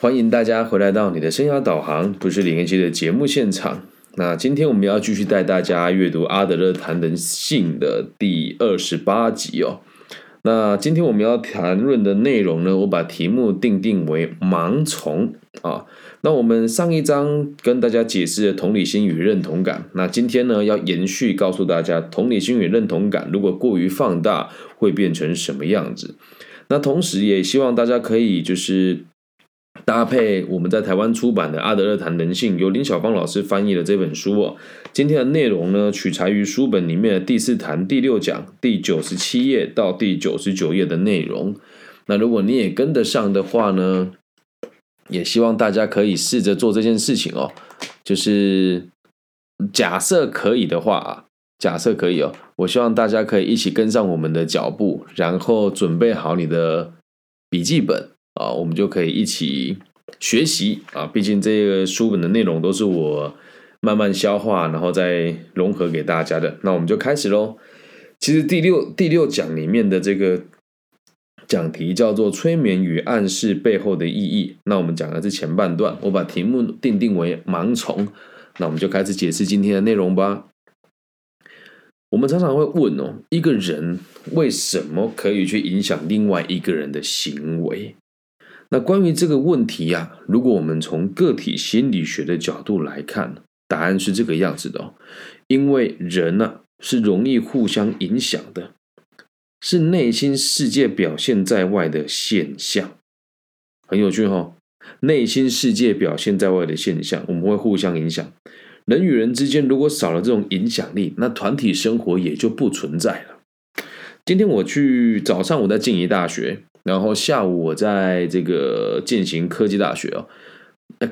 欢迎大家回来到你的生涯导航，不是李根熙的节目现场。那今天我们要继续带大家阅读阿德勒谈人性的第二十八集哦。那今天我们要谈论的内容呢，我把题目定定为盲从啊。那我们上一章跟大家解释了同理心与认同感，那今天呢要延续告诉大家，同理心与认同感如果过于放大，会变成什么样子？那同时也希望大家可以就是。搭配我们在台湾出版的《阿德勒谈人性》，由林小芳老师翻译的这本书哦。今天的内容呢，取材于书本里面的第四谈第六讲第九十七页到第九十九页的内容。那如果你也跟得上的话呢，也希望大家可以试着做这件事情哦。就是假设可以的话啊，假设可以哦，我希望大家可以一起跟上我们的脚步，然后准备好你的笔记本。啊，我们就可以一起学习啊！毕竟这个书本的内容都是我慢慢消化，然后再融合给大家的。那我们就开始喽。其实第六第六讲里面的这个讲题叫做“催眠与暗示背后的意义”。那我们讲的是前半段，我把题目定定为“盲从”。那我们就开始解释今天的内容吧。我们常常会问哦，一个人为什么可以去影响另外一个人的行为？那关于这个问题呀，如果我们从个体心理学的角度来看，答案是这个样子的哦。因为人呢是容易互相影响的，是内心世界表现在外的现象，很有趣哈。内心世界表现在外的现象，我们会互相影响。人与人之间如果少了这种影响力，那团体生活也就不存在了。今天我去早上我在静宜大学。然后下午我在这个践行科技大学哦，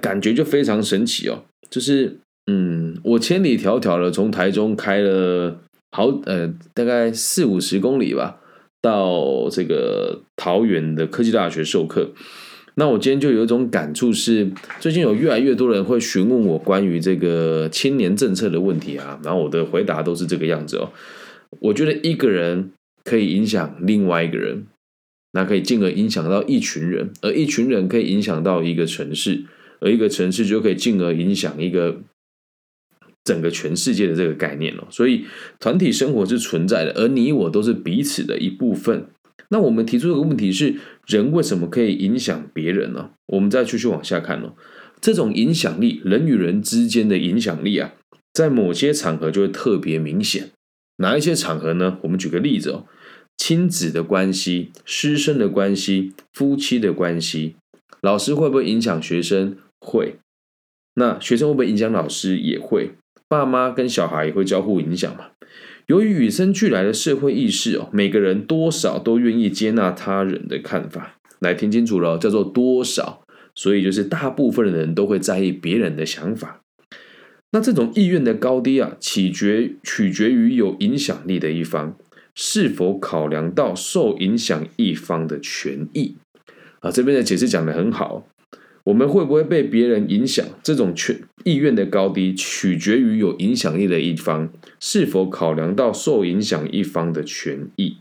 感觉就非常神奇哦，就是嗯，我千里迢迢的从台中开了好呃大概四五十公里吧，到这个桃园的科技大学授课。那我今天就有一种感触是，最近有越来越多人会询问我关于这个青年政策的问题啊，然后我的回答都是这个样子哦。我觉得一个人可以影响另外一个人。那可以进而影响到一群人，而一群人可以影响到一个城市，而一个城市就可以进而影响一个整个全世界的这个概念了。所以团体生活是存在的，而你我都是彼此的一部分。那我们提出一个问题是：人为什么可以影响别人呢？我们再继续往下看哦。这种影响力，人与人之间的影响力啊，在某些场合就会特别明显。哪一些场合呢？我们举个例子哦。亲子的关系、师生的关系、夫妻的关系，老师会不会影响学生？会。那学生会不会影响老师？也会。爸妈跟小孩也会交互影响嘛？由于与生俱来的社会意识哦，每个人多少都愿意接纳他人的看法。来听清楚了，叫做多少。所以就是大部分的人都会在意别人的想法。那这种意愿的高低啊，取决取决于有影响力的一方。是否考量到受影响一方的权益啊？这边的解释讲的很好。我们会不会被别人影响？这种权意愿的高低，取决于有影响力的一方是否考量到受影响一方的权益。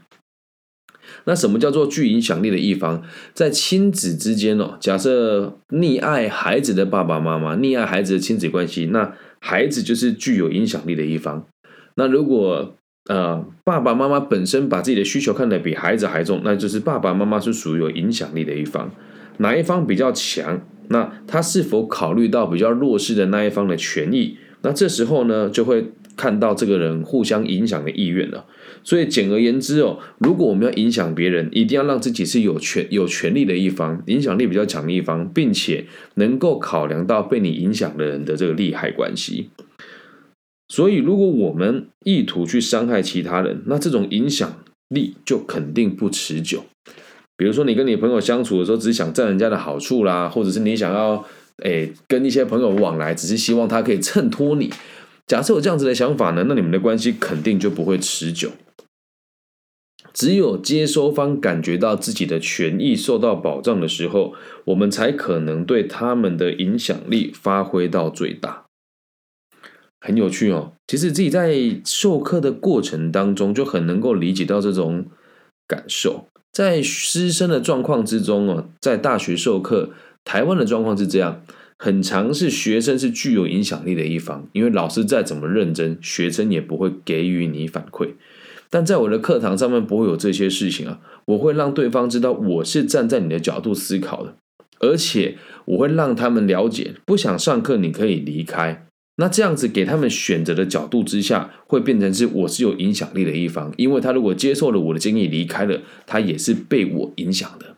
那什么叫做具影响力的一方？在亲子之间哦，假设溺爱孩子的爸爸妈妈，溺爱孩子的亲子关系，那孩子就是具有影响力的一方。那如果呃，爸爸妈妈本身把自己的需求看得比孩子还重，那就是爸爸妈妈是属于有影响力的一方，哪一方比较强？那他是否考虑到比较弱势的那一方的权益？那这时候呢，就会看到这个人互相影响的意愿了。所以简而言之哦，如果我们要影响别人，一定要让自己是有权有权利的一方，影响力比较强的一方，并且能够考量到被你影响的人的这个利害关系。所以，如果我们意图去伤害其他人，那这种影响力就肯定不持久。比如说，你跟你朋友相处的时候，只是想占人家的好处啦，或者是你想要诶跟一些朋友往来，只是希望他可以衬托你。假设有这样子的想法呢，那你们的关系肯定就不会持久。只有接收方感觉到自己的权益受到保障的时候，我们才可能对他们的影响力发挥到最大。很有趣哦，其实自己在授课的过程当中，就很能够理解到这种感受。在师生的状况之中哦，在大学授课，台湾的状况是这样，很常是学生是具有影响力的一方，因为老师再怎么认真，学生也不会给予你反馈。但在我的课堂上面不会有这些事情啊，我会让对方知道我是站在你的角度思考的，而且我会让他们了解，不想上课你可以离开。那这样子给他们选择的角度之下，会变成是我是有影响力的一方，因为他如果接受了我的建议离开了，他也是被我影响的。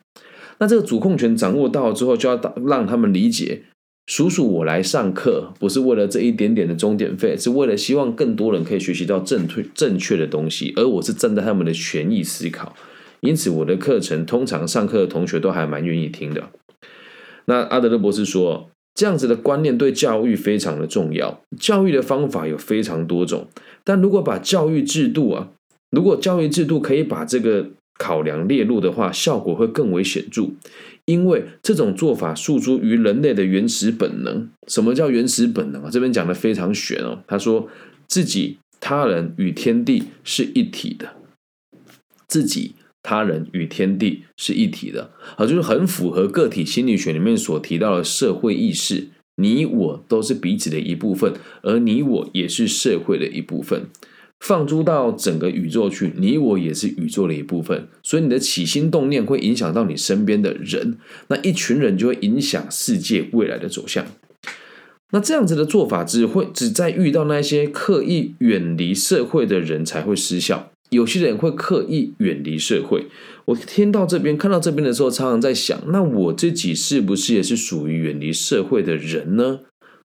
那这个主控权掌握到之后，就要让他们理解。叔叔，我来上课不是为了这一点点的钟点费，是为了希望更多人可以学习到正确正确的东西，而我是站在他们的权益思考，因此我的课程通常上课的同学都还蛮愿意听的。那阿德勒博士说，这样子的观念对教育非常的重要。教育的方法有非常多种，但如果把教育制度啊，如果教育制度可以把这个考量列入的话，效果会更为显著。因为这种做法诉诸于人类的原始本能。什么叫原始本能啊？这边讲的非常玄哦。他说自己、他人与天地是一体的，自己、他人与天地是一体的啊，就是很符合个体心理学里面所提到的社会意识。你我都是彼此的一部分，而你我也是社会的一部分。放诸到整个宇宙去，你我也是宇宙的一部分，所以你的起心动念会影响到你身边的人，那一群人就会影响世界未来的走向。那这样子的做法只会只在遇到那些刻意远离社会的人才会失效。有些人会刻意远离社会。我听到这边看到这边的时候，常常在想，那我自己是不是也是属于远离社会的人呢？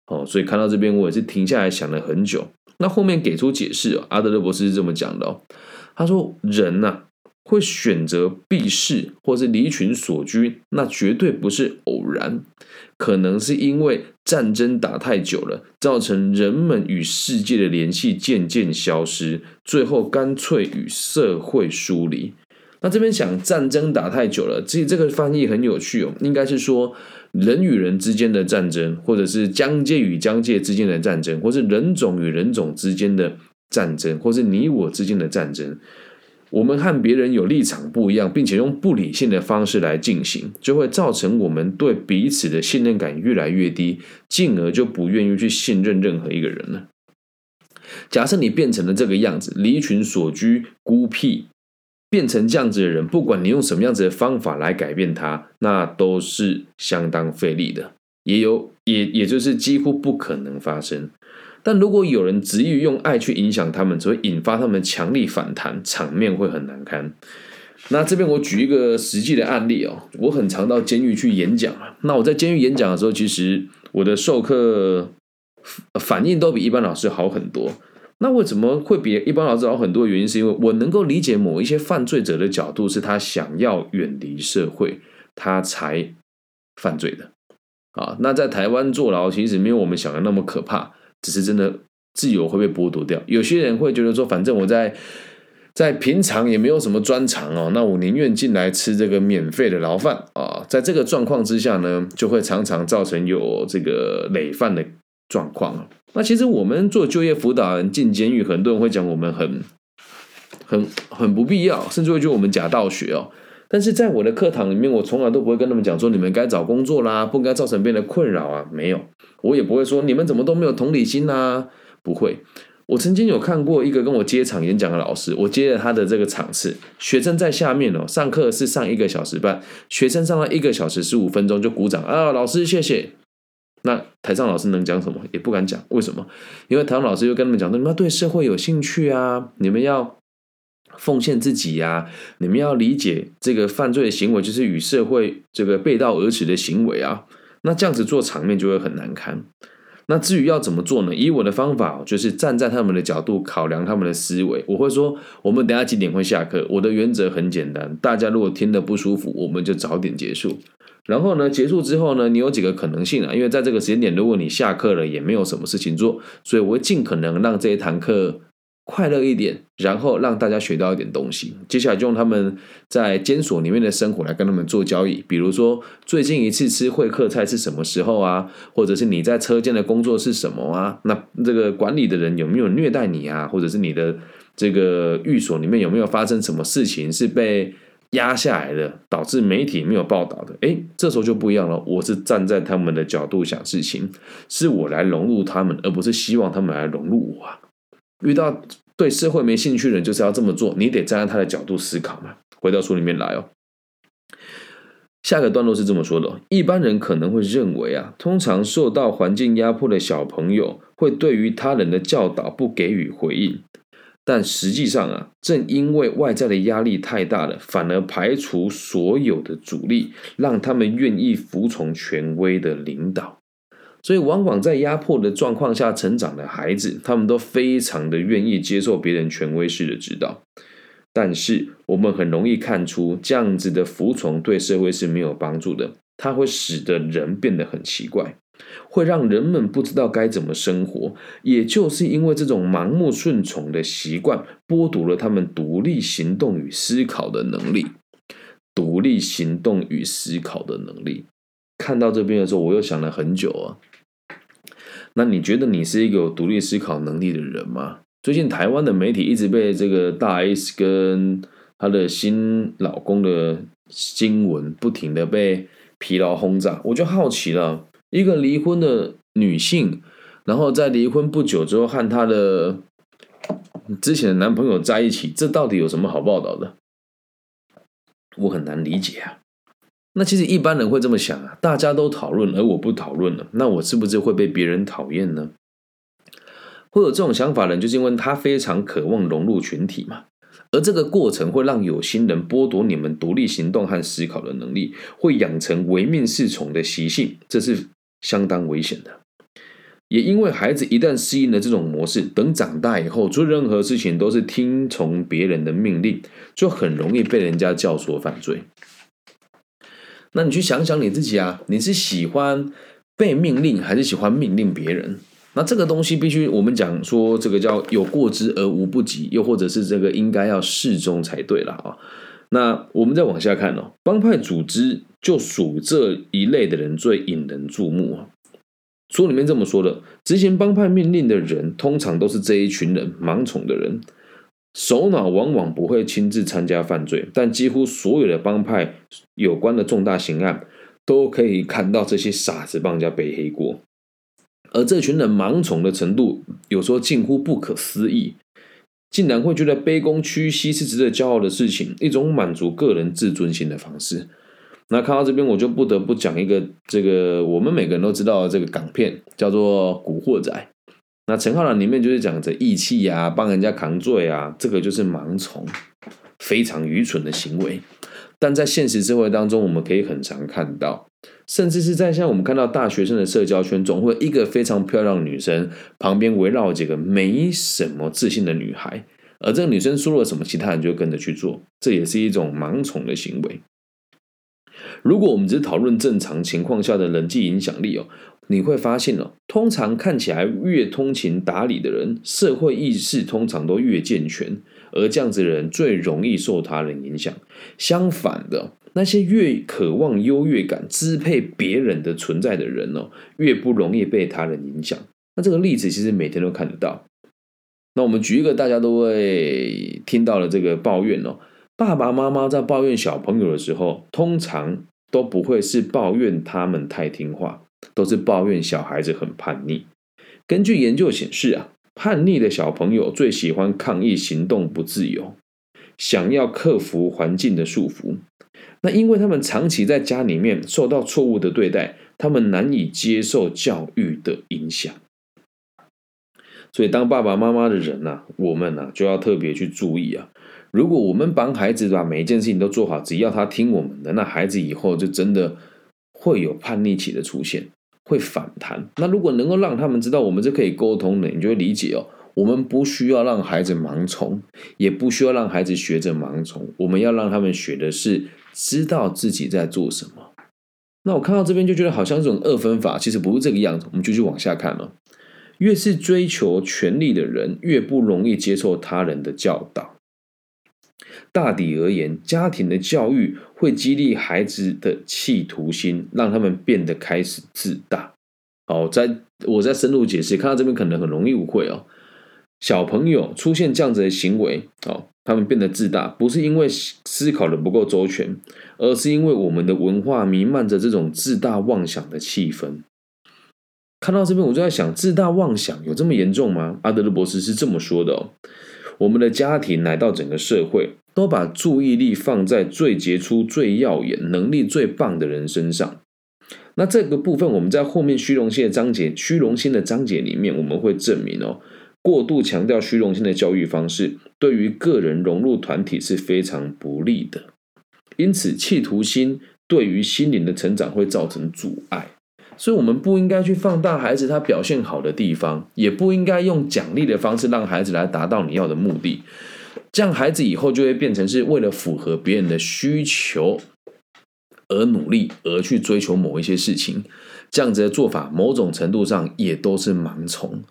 哦，所以看到这边，我也是停下来想了很久。那后面给出解释阿德勒博士是这么讲的哦，他说人呐会选择避世或是离群所居，那绝对不是偶然，可能是因为战争打太久了，造成人们与世界的联系渐渐消失，最后干脆与社会疏离。那这边想战争打太久了，其实这个翻译很有趣哦，应该是说。人与人之间的战争，或者是疆界与疆界之间的战争，或是人种与人种之间的战争，或是你我之间的战争，我们和别人有立场不一样，并且用不理性的方式来进行，就会造成我们对彼此的信任感越来越低，进而就不愿意去信任任何一个人了。假设你变成了这个样子，离群所居，孤僻。变成这样子的人，不管你用什么样子的方法来改变他，那都是相当费力的，也有也也就是几乎不可能发生。但如果有人执意用爱去影响他们，只会引发他们强力反弹，场面会很难堪。那这边我举一个实际的案例哦，我很常到监狱去演讲啊。那我在监狱演讲的时候，其实我的授课反应都比一般老师好很多。那为什么会比一般老师好很多？原因是因为我能够理解某一些犯罪者的角度，是他想要远离社会，他才犯罪的。啊，那在台湾坐牢其实没有我们想的那么可怕，只是真的自由会被剥夺掉。有些人会觉得说，反正我在在平常也没有什么专长哦，那我宁愿进来吃这个免费的牢饭啊。在这个状况之下呢，就会常常造成有这个累犯的状况。那其实我们做就业辅导人进监狱，很多人会讲我们很、很、很不必要，甚至会觉得我们假道学哦。但是在我的课堂里面，我从来都不会跟他们讲说你们该找工作啦，不该造成别人的困扰啊。没有，我也不会说你们怎么都没有同理心呐。不会，我曾经有看过一个跟我接场演讲的老师，我接了他的这个场次，学生在下面哦，上课是上一个小时半，学生上了一个小时十五分钟就鼓掌啊，老师谢谢。那台上老师能讲什么？也不敢讲，为什么？因为台上老师又跟他们讲说：“你们要对社会有兴趣啊，你们要奉献自己呀，你们要理解这个犯罪的行为就是与社会这个背道而驰的行为啊。”那这样子做场面就会很难堪。那至于要怎么做呢？以我的方法，就是站在他们的角度考量他们的思维。我会说：“我们等下几点会下课？”我的原则很简单，大家如果听得不舒服，我们就早点结束。然后呢，结束之后呢，你有几个可能性啊？因为在这个时间点，如果你下课了，也没有什么事情做，所以我会尽可能让这一堂课快乐一点，然后让大家学到一点东西。接下来就用他们在监所里面的生活来跟他们做交易，比如说最近一次吃会客菜是什么时候啊？或者是你在车间的工作是什么啊？那这个管理的人有没有虐待你啊？或者是你的这个寓所里面有没有发生什么事情是被？压下来的，导致媒体没有报道的，诶，这时候就不一样了。我是站在他们的角度想事情，是我来融入他们，而不是希望他们来融入我啊。遇到对社会没兴趣的人，就是要这么做，你得站在他的角度思考嘛。回到书里面来哦。下个段落是这么说的：一般人可能会认为啊，通常受到环境压迫的小朋友会对于他人的教导不给予回应，但实际上啊，正因为外在的压力太大了，反而排除所有的阻力，让他们愿意服从权威的领导。所以，往往在压迫的状况下成长的孩子，他们都非常的愿意接受别人权威式的指导。但是我们很容易看出，这样子的服从对社会是没有帮助的。它会使得人变得很奇怪，会让人们不知道该怎么生活。也就是因为这种盲目顺从的习惯，剥夺了他们独立行动与思考的能力。独立行动与思考的能力。看到这边的时候，我又想了很久啊。那你觉得你是一个有独立思考能力的人吗？最近台湾的媒体一直被这个大 S 跟她的新老公的新闻不停的被疲劳轰炸，我就好奇了，一个离婚的女性，然后在离婚不久之后和她的之前的男朋友在一起，这到底有什么好报道的？我很难理解啊。那其实一般人会这么想啊，大家都讨论，而我不讨论了，那我是不是会被别人讨厌呢？会有这种想法的人，就是因为他非常渴望融入群体嘛。而这个过程会让有心人剥夺你们独立行动和思考的能力，会养成唯命是从的习性，这是相当危险的。也因为孩子一旦适应了这种模式，等长大以后做任何事情都是听从别人的命令，就很容易被人家教唆犯罪。那你去想想你自己啊，你是喜欢被命令，还是喜欢命令别人？那这个东西必须我们讲说，这个叫有过之而无不及，又或者是这个应该要适中才对了啊。那我们再往下看哦，帮派组织就属这一类的人最引人注目啊。书里面这么说的，执行帮派命令的人，通常都是这一群人盲从的人，首脑往往不会亲自参加犯罪，但几乎所有的帮派有关的重大刑案，都可以看到这些傻子帮人家背黑锅。而这群人盲从的程度，有时候近乎不可思议，竟然会觉得卑躬屈膝是值得骄傲的事情，一种满足个人自尊心的方式。那看到这边，我就不得不讲一个这个我们每个人都知道的这个港片，叫做《古惑仔》。那陈浩南里面就是讲着义气啊，帮人家扛罪啊，这个就是盲从，非常愚蠢的行为。但在现实社会当中，我们可以很常看到。甚至是在像我们看到大学生的社交圈，总会一个非常漂亮的女生旁边围绕几个没什么自信的女孩，而这个女生说了什么，其他人就跟着去做，这也是一种盲从的行为。如果我们只讨论正常情况下的人际影响力哦，你会发现哦，通常看起来越通情达理的人，社会意识通常都越健全，而这样子的人最容易受他人影响。相反的。那些越渴望优越感、支配别人的存在的人哦，越不容易被他人影响。那这个例子其实每天都看得到。那我们举一个大家都会听到的这个抱怨哦，爸爸妈妈在抱怨小朋友的时候，通常都不会是抱怨他们太听话，都是抱怨小孩子很叛逆。根据研究显示啊，叛逆的小朋友最喜欢抗议行动不自由，想要克服环境的束缚。那因为他们长期在家里面受到错误的对待，他们难以接受教育的影响，所以当爸爸妈妈的人呐，我们呐就要特别去注意啊。如果我们帮孩子把每一件事情都做好，只要他听我们的，那孩子以后就真的会有叛逆期的出现，会反弹。那如果能够让他们知道我们是可以沟通的，你就会理解哦。我们不需要让孩子盲从，也不需要让孩子学着盲从，我们要让他们学的是。知道自己在做什么，那我看到这边就觉得好像这种二分法，其实不是这个样子。我们继续往下看了，越是追求权力的人，越不容易接受他人的教导。大抵而言，家庭的教育会激励孩子的企图心，让他们变得开始自大。好，在我在深入解释，看到这边可能很容易误会哦。小朋友出现这样子的行为，哦，他们变得自大，不是因为思考的不够周全，而是因为我们的文化弥漫着这种自大妄想的气氛。看到这边，我就在想，自大妄想有这么严重吗？阿德勒博士是这么说的哦。我们的家庭乃到整个社会，都把注意力放在最杰出、最耀眼、能力最棒的人身上。那这个部分，我们在后面虚荣心的章节、虚荣心的章节里面，我们会证明哦，过度强调虚荣心的教育方式，对于个人融入团体是非常不利的。因此，企图心对于心灵的成长会造成阻碍。所以，我们不应该去放大孩子他表现好的地方，也不应该用奖励的方式让孩子来达到你要的目的。这样，孩子以后就会变成是为了符合别人的需求而努力，而去追求某一些事情。这样子的做法，某种程度上也都是盲从。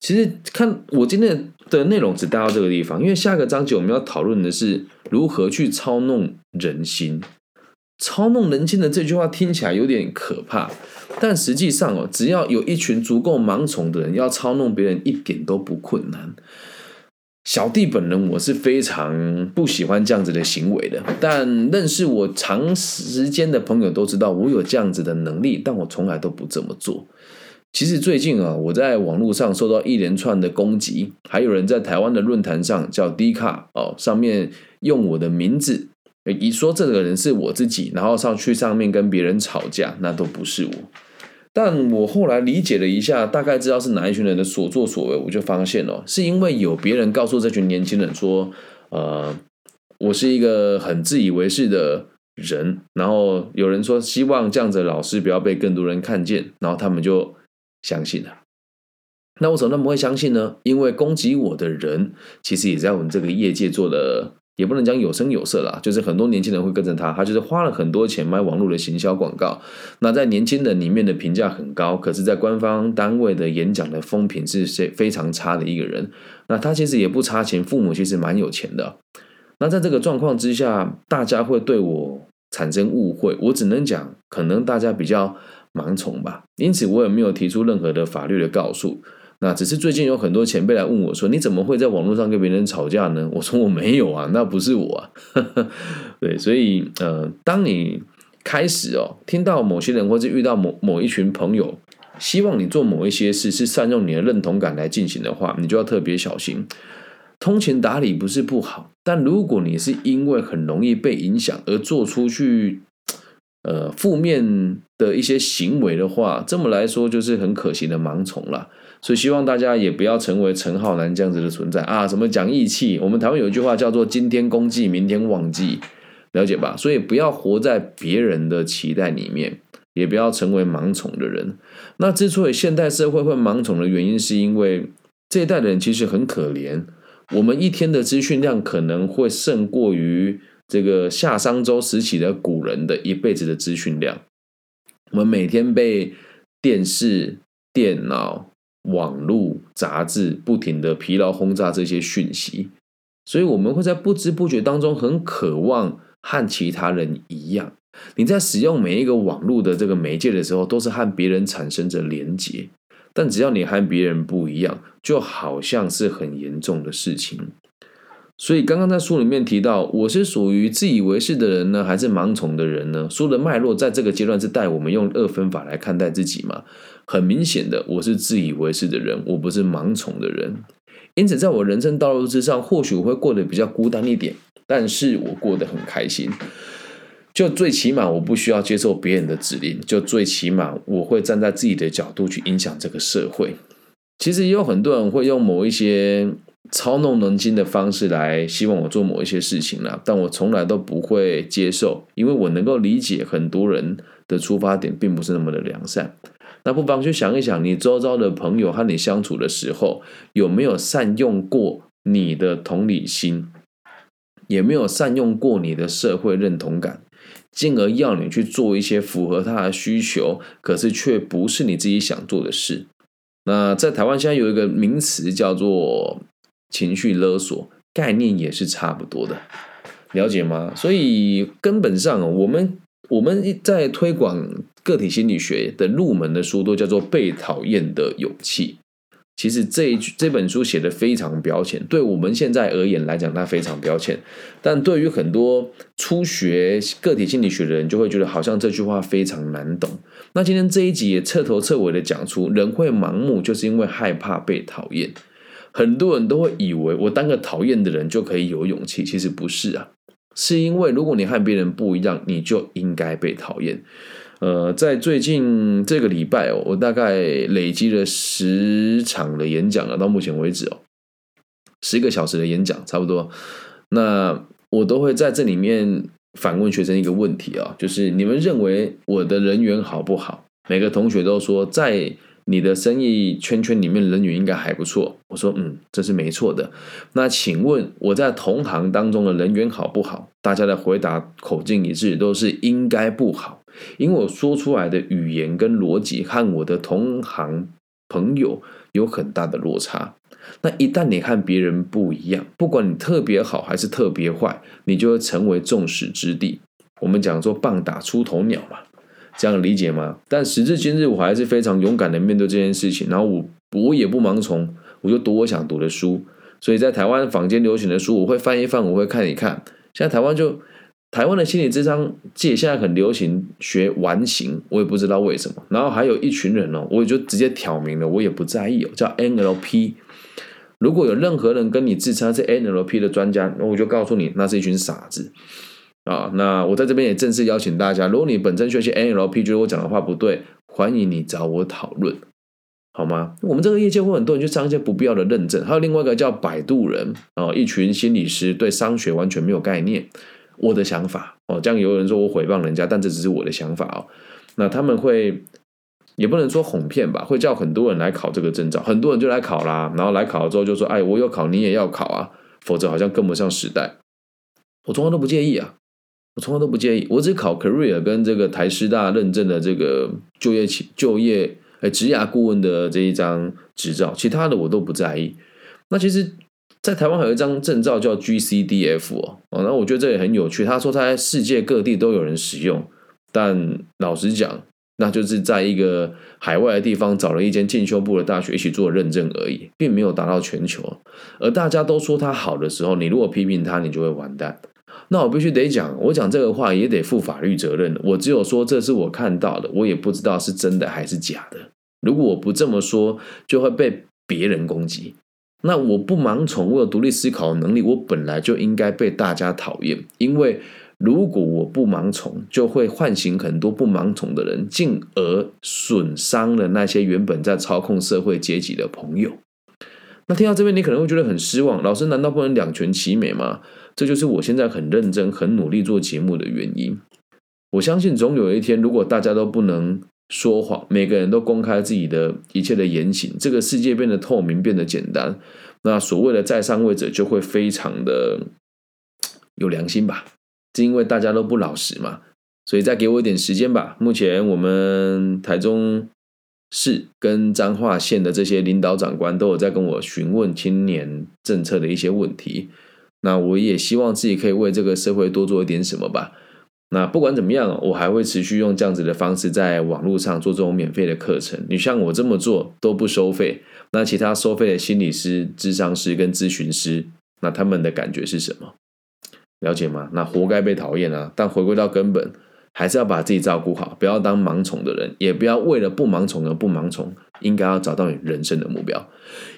其实，看我今天的内容只带到这个地方，因为下个章节我们要讨论的是如何去操弄人心。操弄人心的这句话听起来有点可怕，但实际上哦，只要有一群足够盲从的人，要操弄别人一点都不困难。小弟本人我是非常不喜欢这样子的行为的，但认识我长时间的朋友都知道我有这样子的能力，但我从来都不这么做。其实最近啊，我在网络上受到一连串的攻击，还有人在台湾的论坛上叫 D 卡哦，上面用我的名字。一说这个人是我自己，然后上去上面跟别人吵架，那都不是我。但我后来理解了一下，大概知道是哪一群人的所作所为，我就发现了，是因为有别人告诉这群年轻人说，呃，我是一个很自以为是的人，然后有人说希望这样子的老师不要被更多人看见，然后他们就相信了。那我怎么那么会相信呢？因为攻击我的人，其实也在我们这个业界做了。也不能讲有声有色啦，就是很多年轻人会跟着他，他就是花了很多钱买网络的行销广告。那在年轻人里面的评价很高，可是，在官方单位的演讲的风评是非非常差的一个人。那他其实也不差钱，父母其实蛮有钱的。那在这个状况之下，大家会对我产生误会，我只能讲，可能大家比较盲从吧。因此，我也没有提出任何的法律的告诉。那只是最近有很多前辈来问我说：“你怎么会在网络上跟别人吵架呢？” 我说：“我没有啊，那不是我啊。”对，所以呃，当你开始哦听到某些人或者遇到某某一群朋友希望你做某一些事是善用你的认同感来进行的话，你就要特别小心。通情达理不是不好，但如果你是因为很容易被影响而做出去呃负面的一些行为的话，这么来说就是很可行的盲从了。所以希望大家也不要成为陈浩南这样子的存在啊！什么讲义气？我们台湾有一句话叫做“今天功绩，明天忘记”，了解吧？所以不要活在别人的期待里面，也不要成为盲从的人。那之所以现代社会会盲从的原因，是因为这一代的人其实很可怜。我们一天的资讯量可能会胜过于这个夏商周时期的古人的一辈子的资讯量。我们每天被电视、电脑。网络杂志不停的疲劳轰炸这些讯息，所以我们会在不知不觉当中很渴望和其他人一样。你在使用每一个网络的这个媒介的时候，都是和别人产生着连结，但只要你和别人不一样，就好像是很严重的事情。所以刚刚在书里面提到，我是属于自以为是的人呢，还是盲从的人呢？书的脉络在这个阶段是带我们用二分法来看待自己嘛？很明显的，我是自以为是的人，我不是盲从的人。因此，在我人生道路之上，或许我会过得比较孤单一点，但是我过得很开心。就最起码，我不需要接受别人的指令，就最起码，我会站在自己的角度去影响这个社会。其实也有很多人会用某一些。操弄人心的方式来希望我做某一些事情了，但我从来都不会接受，因为我能够理解很多人的出发点并不是那么的良善。那不妨去想一想，你周遭的朋友和你相处的时候，有没有善用过你的同理心，也没有善用过你的社会认同感，进而要你去做一些符合他的需求，可是却不是你自己想做的事。那在台湾现在有一个名词叫做。情绪勒索概念也是差不多的，了解吗？所以根本上，我们我们在推广个体心理学的入门的书，都叫做《被讨厌的勇气》。其实这一这本书写的非常标签，对我们现在而言来讲，它非常标签。但对于很多初学个体心理学的人，就会觉得好像这句话非常难懂。那今天这一集也彻头彻尾的讲出，人会盲目，就是因为害怕被讨厌。很多人都会以为我当个讨厌的人就可以有勇气，其实不是啊，是因为如果你和别人不一样，你就应该被讨厌。呃，在最近这个礼拜，我大概累积了十场的演讲了，到目前为止哦，十个小时的演讲差不多。那我都会在这里面反问学生一个问题啊，就是你们认为我的人缘好不好？每个同学都说在。你的生意圈圈里面人缘应该还不错，我说嗯，这是没错的。那请问我在同行当中的人缘好不好？大家的回答口径一致，都是应该不好，因为我说出来的语言跟逻辑和我的同行朋友有很大的落差。那一旦你和别人不一样，不管你特别好还是特别坏，你就会成为众矢之的。我们讲说棒打出头鸟嘛。这样理解吗？但时至今日，我还是非常勇敢的面对这件事情。然后我我也不盲从，我就读我想读的书。所以在台湾坊间流行的书，我会翻一翻，我会看一看。现在台湾就台湾的心理智商界现在很流行学完形，我也不知道为什么。然后还有一群人哦，我也就直接挑明了，我也不在意哦，叫 NLP。如果有任何人跟你自称是 NLP 的专家，那我就告诉你，那是一群傻子。啊，那我在这边也正式邀请大家，如果你本身学习 NLP，觉得我讲的话不对，欢迎你找我讨论，好吗？我们这个业界会很多人去上一些不必要的认证，还有另外一个叫摆渡人啊，一群心理师对商学完全没有概念。我的想法哦，这样有人说我诽谤人家，但这只是我的想法哦。那他们会也不能说哄骗吧，会叫很多人来考这个证照，很多人就来考啦，然后来考了之后就说，哎，我有考，你也要考啊，否则好像跟不上时代。我从来都不介意啊。我从来都不介意，我只考 career 跟这个台师大认证的这个就业企就业哎职涯顾问的这一张执照，其他的我都不在意。那其实，在台湾还有一张证照叫 GCDF 哦，那我觉得这也很有趣。他说他在世界各地都有人使用，但老实讲，那就是在一个海外的地方找了一间进修部的大学一起做认证而已，并没有达到全球。而大家都说他好的时候，你如果批评他，你就会完蛋。那我必须得讲，我讲这个话也得负法律责任我只有说这是我看到的，我也不知道是真的还是假的。如果我不这么说，就会被别人攻击。那我不盲从，我有独立思考的能力，我本来就应该被大家讨厌。因为如果我不盲从，就会唤醒很多不盲从的人，进而损伤了那些原本在操控社会阶级的朋友。那听到这边，你可能会觉得很失望。老师难道不能两全其美吗？这就是我现在很认真、很努力做节目的原因。我相信总有一天，如果大家都不能说谎，每个人都公开自己的一切的言行，这个世界变得透明、变得简单，那所谓的在上位者就会非常的有良心吧？是因为大家都不老实嘛？所以再给我一点时间吧。目前我们台中市跟彰化县的这些领导长官都有在跟我询问青年政策的一些问题。那我也希望自己可以为这个社会多做一点什么吧。那不管怎么样，我还会持续用这样子的方式在网络上做这种免费的课程。你像我这么做都不收费，那其他收费的心理师、智商师跟咨询师，那他们的感觉是什么？了解吗？那活该被讨厌啊！但回归到根本。还是要把自己照顾好，不要当盲从的人，也不要为了不盲从而不盲从。应该要找到你人生的目标。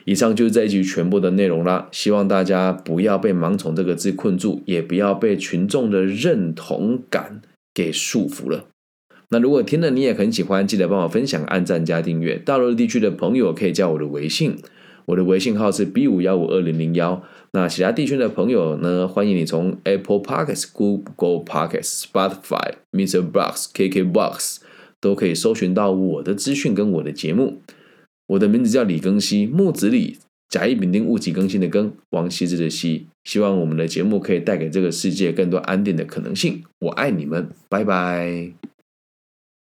以上就是这一集全部的内容啦。希望大家不要被“盲从”这个字困住，也不要被群众的认同感给束缚了。那如果听了你也很喜欢，记得帮我分享、按赞加订阅。大陆地区的朋友可以加我的微信。我的微信号是 b 五幺五二零零幺。那其他地区的朋友呢？欢迎你从 Apple Podcasts、Google Podcasts、Spotify、Mr. Box、KK Box 都可以搜寻到我的资讯跟我的节目。我的名字叫李更新，木子李，甲乙丙丁戊己更新的更，王羲之的羲。希望我们的节目可以带给这个世界更多安定的可能性。我爱你们，拜拜。